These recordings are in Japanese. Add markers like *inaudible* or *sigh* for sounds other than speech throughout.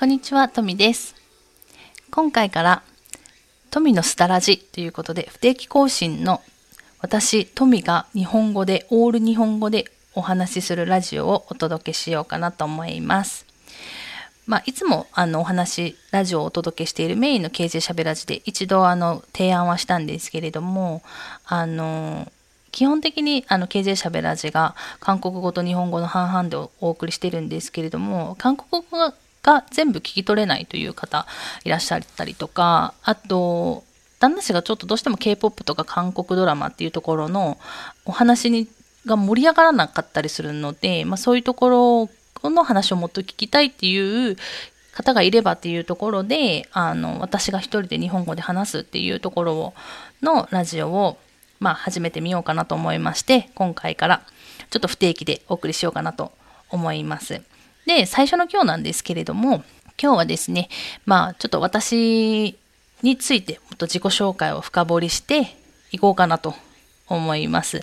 こんにちは、トミです。今回からトミのスタラジということで不定期更新の私、トミが日本語で、オール日本語でお話しするラジオをお届けしようかなと思います。まあ、いつもあのお話、ラジオをお届けしているメインの KJ しゃべラジで一度あの提案はしたんですけれども、あの、基本的にあの KJ しゃべラジが韓国語と日本語の半々でお送りしてるんですけれども、韓国語がが全部聞き取れないという方いらっしゃったりとか、あと、旦那氏がちょっとどうしても K-POP とか韓国ドラマっていうところのお話にが盛り上がらなかったりするので、まあ、そういうところの話をもっと聞きたいっていう方がいればっていうところで、あの、私が一人で日本語で話すっていうところを、のラジオを、まあ、始めてみようかなと思いまして、今回からちょっと不定期でお送りしようかなと思います。で、最初の今日なんですけれども、今日はですね、まあ、ちょっと私についてもっと自己紹介を深掘りしていこうかなと思います。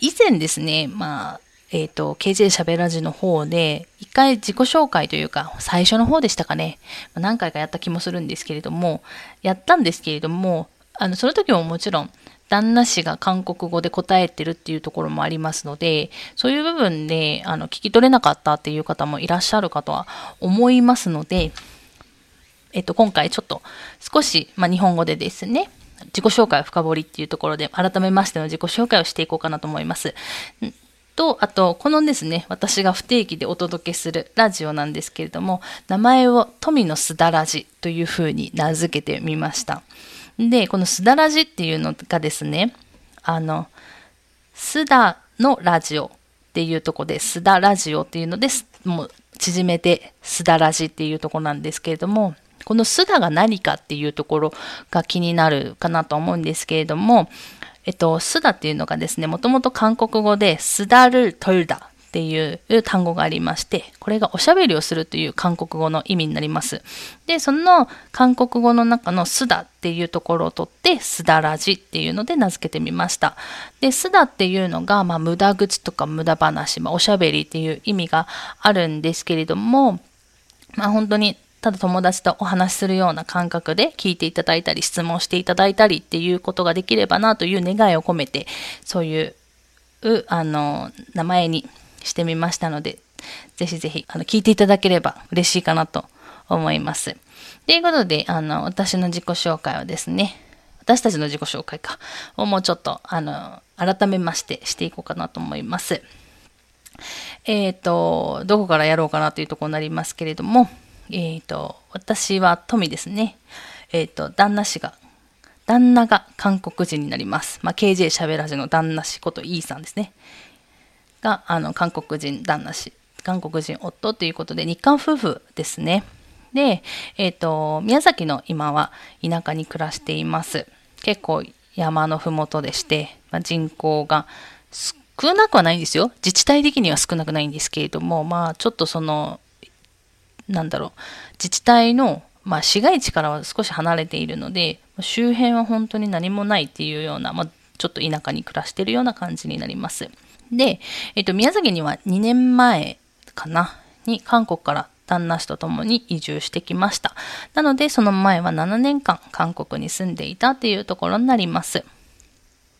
以前ですね、まあ、えっ、ー、と、KJ しゃべらじの方で、一回自己紹介というか、最初の方でしたかね、何回かやった気もするんですけれども、やったんですけれども、あの、その時ももちろん、旦那氏が韓国語で答えてるっていうところもありますので、そういう部分であの聞き取れなかったっていう方もいらっしゃるかとは思いますので、えっと、今回ちょっと少し、まあ、日本語でですね、自己紹介を深掘りっていうところで、改めましての自己紹介をしていこうかなと思います。と、あと、このですね、私が不定期でお届けするラジオなんですけれども、名前を富のすだラジというふうに名付けてみました。で、このすだらじっていうのがですね、あの、すだのラジオっていうとこで、すだラジオっていうので、もう縮めてすだらじっていうとこなんですけれども、このすだが何かっていうところが気になるかなと思うんですけれども、えっと、すだっていうのがですね、もともと韓国語で、すだるとるだっていう単語がありまして、これがおしゃべりをするという韓国語の意味になります。で、その韓国語の中のスダっていうところを取って、スダラジっていうので名付けてみました。で、スダっていうのが、まあ、無駄口とか無駄話、まあ、おしゃべりっていう意味があるんですけれども、まあ、本当にただ友達とお話しするような感覚で聞いていただいたり、質問していただいたりっていうことができればなという願いを込めて、そういう、あの、名前にしてみましたので、ぜひぜひ、あの、聞いていただければ嬉しいかなと思います。ということで、あの、私の自己紹介はですね、私たちの自己紹介か、をもうちょっと、あの、改めましてしていこうかなと思います。えっ、ー、と、どこからやろうかなというところになりますけれども、えっ、ー、と、私は富ですね。えっ、ー、と、旦那氏が、旦那が韓国人になります。まあ、KJ しゃべらじの旦那氏ことイーさんですね。があの韓国人旦那氏韓国人夫ということで日韓夫婦ですね。で、えっ、ー、と宮崎の今は田舎に暮らしています。結構山の麓でして、まあ、人口が少なくはないんですよ。自治体的には少なくないんですけれどもまあちょっとそのなんだろう自治体のまあ、市街地からは少し離れているので周辺は本当に何もないっていうような、まあ、ちょっと田舎に暮らしているような感じになります。で、えっと、宮崎には2年前かな、に韓国から旦那氏と共に移住してきました。なので、その前は7年間韓国に住んでいたっていうところになります。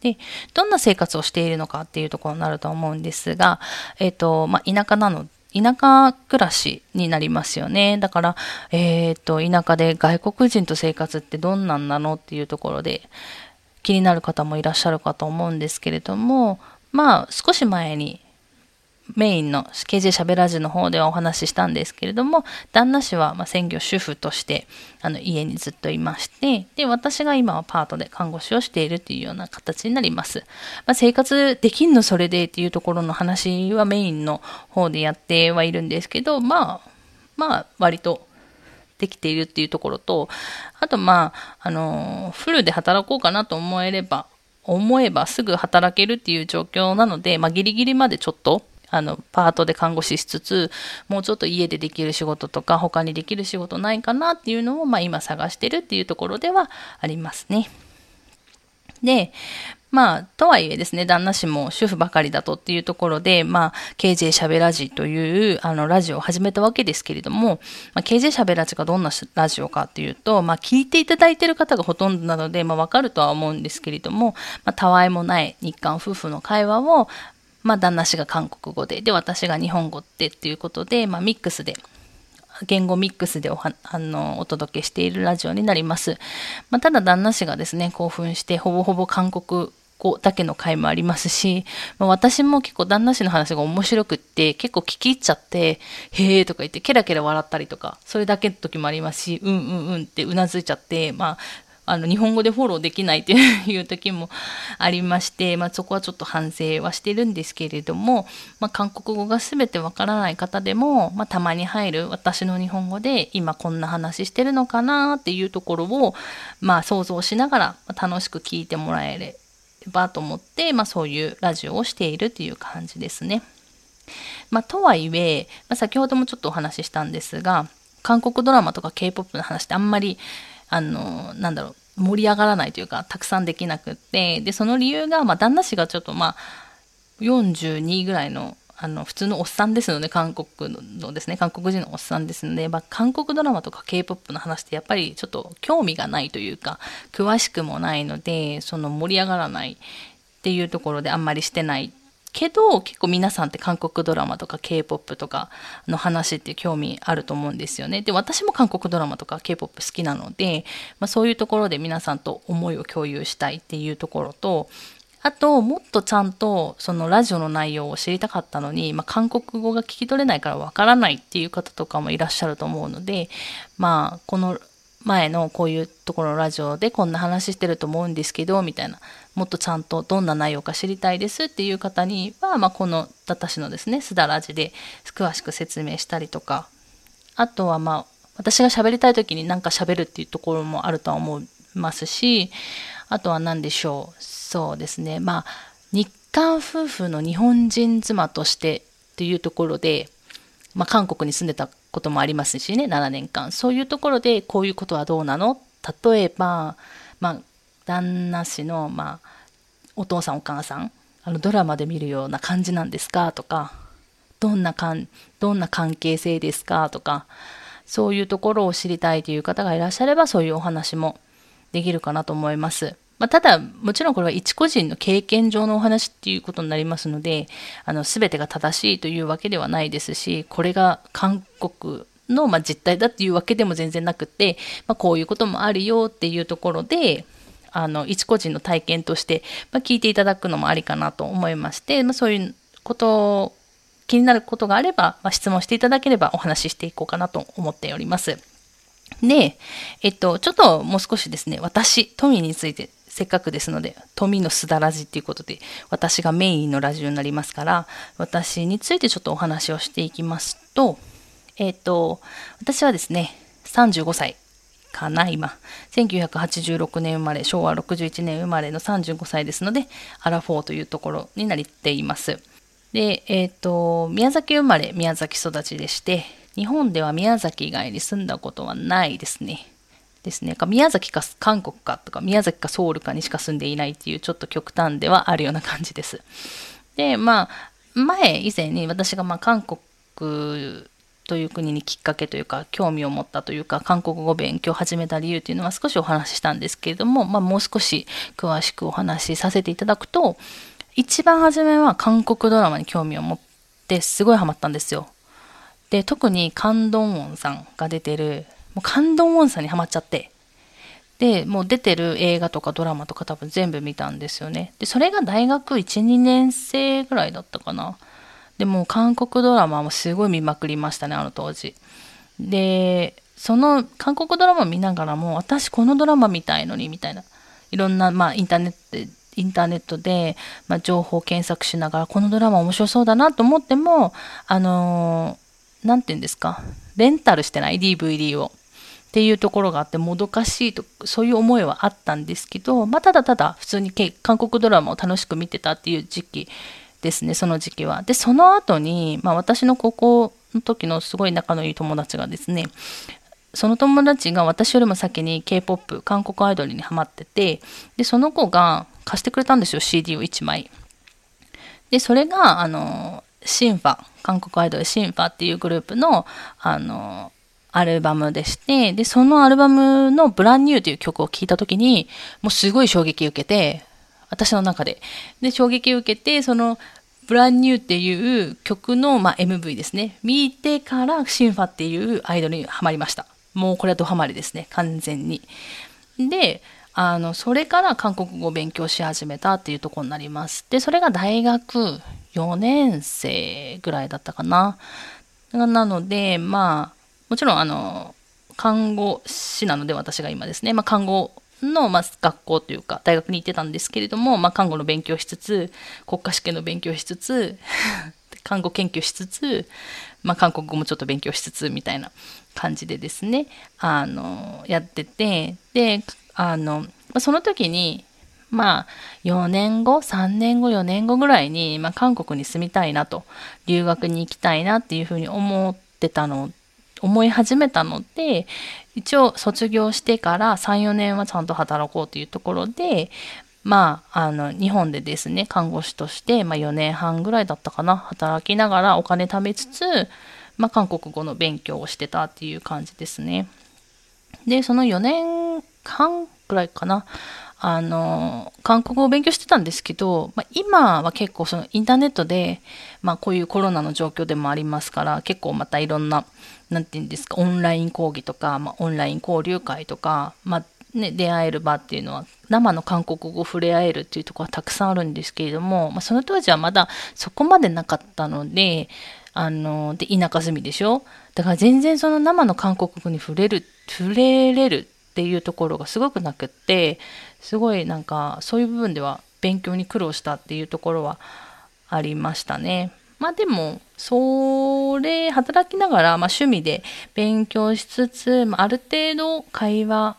で、どんな生活をしているのかっていうところになると思うんですが、えっ、と、まあ、田舎なの田舎暮らしになりますよね。だから、えっ、と、田舎で外国人と生活ってどんなんなのっていうところで気になる方もいらっしゃるかと思うんですけれども、まあ、少し前にメインの KJ しゃべらじの方ではお話ししたんですけれども、旦那氏はま専業主婦としてあの家にずっといまして、で、私が今はパートで看護師をしているというような形になります。まあ、生活できんのそれでっていうところの話はメインの方でやってはいるんですけど、まあ、まあ、割とできているっていうところと、あとまあ、あの、フルで働こうかなと思えれば、思えばすぐ働けるっていう状況なので、まあ、ギリギリまでちょっと、あの、パートで看護師しつつ、もうちょっと家でできる仕事とか、他にできる仕事ないかなっていうのを、まあ、今探してるっていうところではありますね。で、まあ、とはいえですね、旦那氏も主婦ばかりだとっていうところで、まあ、KJ しゃべラジという、あの、ラジオを始めたわけですけれども、まあ、KJ しゃべラジがどんなラジオかっていうと、まあ、聞いていただいている方がほとんどなので、まあ、わかるとは思うんですけれども、まあ、たわいもない日韓夫婦の会話を、まあ、旦那氏が韓国語で、で、私が日本語でっていうことで、まあ、ミックスで、言語ミックスでおはあのお届けしているラジオになります。まあ、ただ旦那氏がですね、興奮してほぼほぼ韓国語だけの回もありますし、まあ、私も結構旦那氏の話が面白くって結構聞き入っちゃってへえとか言ってケラケラ笑ったりとかそれだけの時もありますしうんうんうんってうなずいちゃってまああの日本語でフォローできないって *laughs* いう時もありまして、まあ、そこはちょっと反省はしてるんですけれども、まあ、韓国語が全てわからない方でも、まあ、たまに入る私の日本語で今こんな話してるのかなっていうところを、まあ、想像しながら楽しく聞いてもらえればと思って、まあ、そういうラジオをしているっていう感じですね。まあ、とはいえ、まあ、先ほどもちょっとお話ししたんですが韓国ドラマとか K-POP の話ってあんまりあの、なんだろう、盛り上がらないというか、たくさんできなくって、で、その理由が、まあ、旦那氏がちょっと、まあ、42ぐらいの、あの、普通のおっさんですので、韓国のですね、韓国人のおっさんですので、まあ、韓国ドラマとか K-POP の話ってやっぱりちょっと興味がないというか、詳しくもないので、その盛り上がらないっていうところであんまりしてないけど結構皆さんって韓国ドラマとか K-POP とかの話って興味あると思うんですよね。で私も韓国ドラマとか K-POP 好きなので、まあ、そういうところで皆さんと思いを共有したいっていうところとあともっとちゃんとそのラジオの内容を知りたかったのに、まあ、韓国語が聞き取れないからわからないっていう方とかもいらっしゃると思うのでまあこの前のこういうところのラジオでこんな話してると思うんですけどみたいなもっとちゃんとどんな内容か知りたいですっていう方には、まあ、この私のですねすだらじで詳しく説明したりとかあとはまあ私が喋りたい時に何か喋るっていうところもあるとは思いますしあとは何でしょう。そうですね。まあ日韓夫婦の日本人妻としてっていうところで、まあ、韓国に住んでたこともありますしね7年間。そういうところでこういうことはどうなの？例えば、まあ、旦那氏の、まあ、お父さんお母さんあのドラマで見るような感じなんですか？とかどんなかんどんな関係性ですか？とかそういうところを知りたいという方がいらっしゃればそういうお話もできるかなと思います。まあ、ただ、もちろんこれは一個人の経験上のお話っていうことになりますので、あの、すべてが正しいというわけではないですし、これが韓国の、ま、実態だっていうわけでも全然なくて、まあ、こういうこともあるよっていうところで、あの、一個人の体験として、ま、聞いていただくのもありかなと思いまして、まあ、そういうこと気になることがあれば、まあ、質問していただければお話ししていこうかなと思っております。で、えっと、ちょっともう少しですね、私、富について、せっかくですので、富のすだらじっていうことで、私がメインのラジオになりますから、私についてちょっとお話をしていきますと、えっと、私はですね、35歳かな、今。1986年生まれ、昭和61年生まれの35歳ですので、アラフォーというところになっています。で、えっ、ー、と、宮崎生まれ、宮崎育ちでして、日本では宮崎以外に住んだことはないですね。ですね。宮崎か韓国かとか、宮崎かソウルかにしか住んでいないっていうちょっと極端ではあるような感じです。で、まあ、前、以前に私がまあ韓国という国にきっかけというか興味を持ったというか韓国語勉強を始めた理由というのは少しお話ししたんですけれども、まあ、もう少し詳しくお話しさせていただくと一番初めは韓国ドラマに興味を持ってすごいハマったんですよ。で特にカンドンウォンさんが出てるもうカンドンウォンさんにハマっちゃってでもう出てる映画とかドラマとか多分全部見たんですよね。でそれが大学12年生ぐらいだったかな。でも韓国ドラマもすごい見まくりましたね、あの当時。で、その韓国ドラマ見ながらも、私このドラマ見たいのに、みたいな。いろんな、まあ、インターネットで、インターネットで、まあ、情報検索しながら、このドラマ面白そうだなと思っても、あのー、なんて言うんですか、レンタルしてない？DVD を。っていうところがあってもどかしいとそういう思いはあったんですけど、まあ、ただただ普通に韓国ドラマを楽しく見てたっていう時期ですね、その時期は。で、その後に、まあ私の高校の時のすごい仲のいい友達がですね、その友達が私よりも先に K-POP、韓国アイドルにハマってて、で、その子が貸してくれたんですよ、CD を1枚。で、それが、あの、シンファ、韓国アイドルシンファっていうグループの、あの、アルバムでして、で、そのアルバムのブランニューという曲を聴いたときに、もうすごい衝撃を受けて、私の中で。で、衝撃を受けて、その、ブランニューっていう曲の、まあ、MV ですね。見てからシンファっていうアイドルにハマりました。もうこれはドハマりですね。完全に。で、あの、それから韓国語を勉強し始めたっていうところになります。で、それが大学4年生ぐらいだったかな。なので、まあ、もちろん、あの、看護師なので私が今ですね、まあ、看護の、まあ、学校というか大学に行ってたんですけれども、まあ、看護の勉強しつつ国家試験の勉強しつつ *laughs* 看護研究しつつ、まあ、韓国語もちょっと勉強しつつみたいな感じでですねあのやっててであのその時にまあ4年後3年後4年後ぐらいに、まあ、韓国に住みたいなと留学に行きたいなっていうふうに思ってたの思い始めたので一応卒業してから3、4年はちゃんと働こうというところで、まあ、あの、日本でですね、看護師として、まあ4年半ぐらいだったかな、働きながらお金貯めつつ、まあ韓国語の勉強をしてたっていう感じですね。で、その4年半ぐらいかな、あの、韓国語を勉強してたんですけど、まあ、今は結構そのインターネットで、まあこういうコロナの状況でもありますから、結構またいろんな何て言うんですか、オンライン講義とか、まあ、オンライン交流会とか、まあ、ね、出会える場っていうのは、生の韓国語を触れ合えるっていうところはたくさんあるんですけれども、まあ、その当時はまだそこまでなかったので、あの、で、田舎住みでしょ？だから全然その生の韓国語に触れる、触れれるっていうところがすごくなくって、すごいなんか、そういう部分では勉強に苦労したっていうところはありましたね。まあでも、それ、働きながら、まあ趣味で勉強しつつ、まあ、ある程度会話、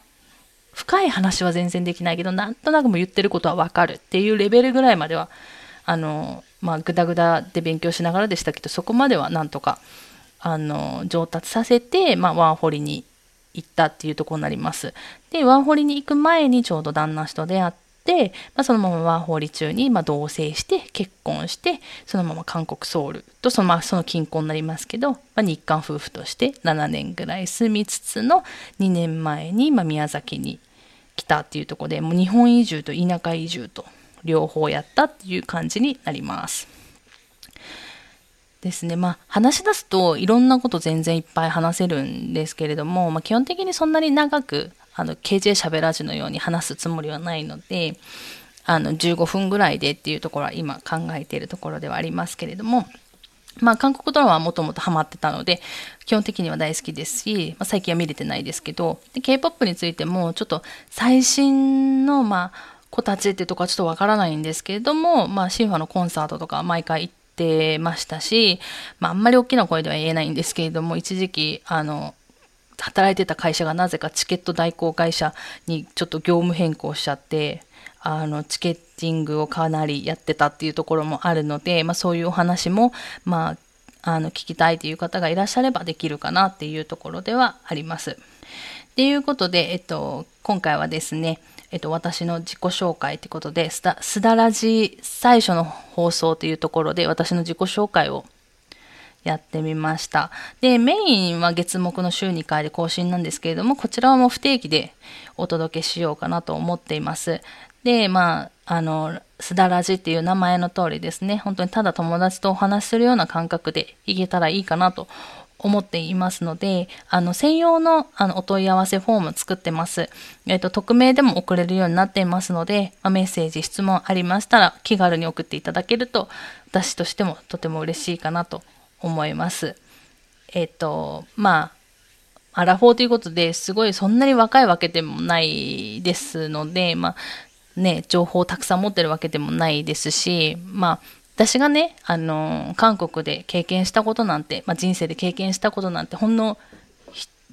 深い話は全然できないけど、なんとなくも言ってることはわかるっていうレベルぐらいまでは、あの、まあ、ぐだぐだで勉強しながらでしたけど、そこまではなんとか、あの、上達させて、まあ、ワーホリに行ったっていうところになります。で、ワーホリに行く前にちょうど旦那氏と出会っ、まあ、そのままワーホリ中に、まあ、同棲して結婚してそのまま韓国ソウルとその,、まあ、その近郊になりますけど、まあ、日韓夫婦として7年ぐらい住みつつの2年前に、まあ、宮崎に来たっていうところでもう日本移住と田舎移住と両方やったっていう感じになります。ですね。まあ、話し出すといろんなこと全然いっぱい話せるんですけれども、まあ、基本的にそんなに長くあの、KJ しゃべらじのように話すつもりはないので、あの、15分ぐらいでっていうところは今考えているところではありますけれども、まあ、韓国ドラマはもともとハマってたので、基本的には大好きですし、まあ、最近は見れてないですけど、K-POP についても、ちょっと最新の、まあ、子たちってとこはちょっとわからないんですけれども、まあ、シンファのコンサートとか毎回行ってましたし、まあ、あんまり大きな声では言えないんですけれども、一時期、あの、働いてた会社がなぜかチケット代行会社にちょっと業務変更しちゃって、あの、チケッティングをかなりやってたっていうところもあるので、まあそういうお話も、まあ、あの、聞きたいという方がいらっしゃればできるかなっていうところではあります。っていうことで、えっと、今回はですね、えっと、私の自己紹介ということで、すだ、すだらじ最初の放送というところで私の自己紹介をやってみました。で、メインは月目の週2回で更新なんですけれども、こちらはもう不定期でお届けしようかなと思っています。で、まあ、あの、すだらじっていう名前の通りですね、本当にただ友達とお話しするような感覚でいけたらいいかなと思っていますので、あの、専用のあのお問い合わせフォーム作ってます。えっ、と、匿名でも送れるようになっていますので、まあ、メッセージ、質問ありましたら気軽に送っていただけると、私としてもとても嬉しいかなと思います。えっ、と、まあ、アラフォーということですごいそんなに若いわけでもないですので、まあ、ね、情報をたくさん持ってるわけでもないですし、まあ、私がね、あの韓国で経験したことなんて、まあ、人生で経験したことなんてほんの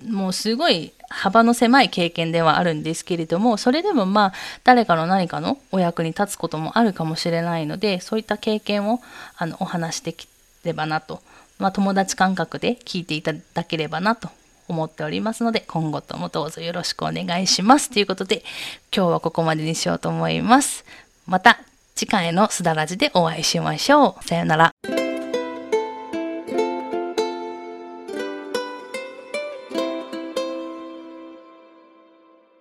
もうすごい幅の狭い経験ではあるんですけれどもそれでもまあ誰かの何かのお役に立つこともあるかもしれないのでそういった経験をあのお話しできればなと、まあ、友達感覚で聞いていただければなと思っておりますので今後ともどうぞよろしくお願いしますということで今日はここまでにしようと思います。また次回のすだらじでお会いしましょう。さよなら。